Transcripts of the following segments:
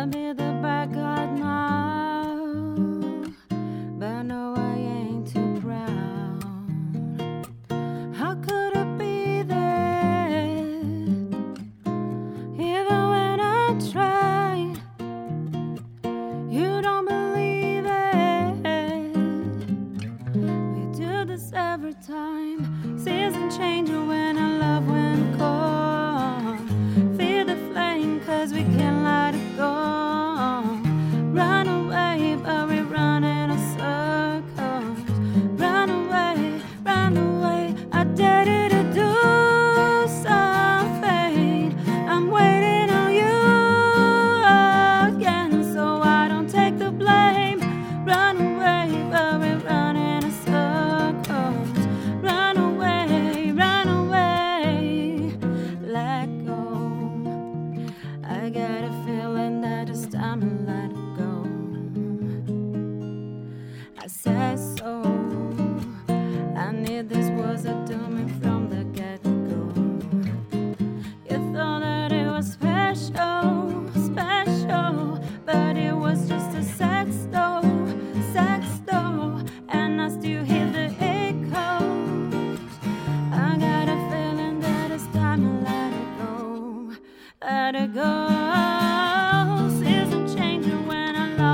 I'm in the bad got now, but no, I ain't too proud. How could it be that even when I try? You don't believe it. We do this every time. got a feeling that it's time to let go. I said so. I knew this was a me from the get go. You thought that it was special, special, but it was just a sex doll, sex doll, and I still hear the echo. I got a feeling that it's time to let it go, let it go.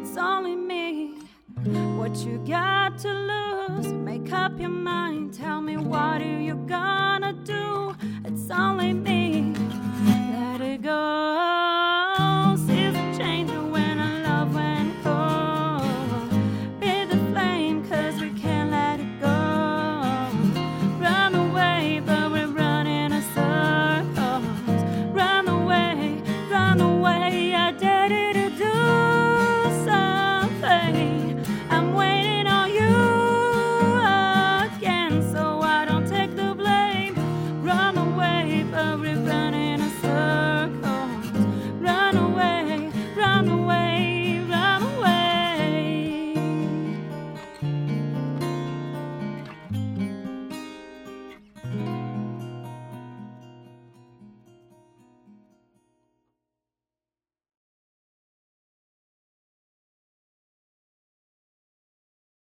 it's only me. What you got to lose? Make up your mind. Tell me what are you gonna do? It's only me.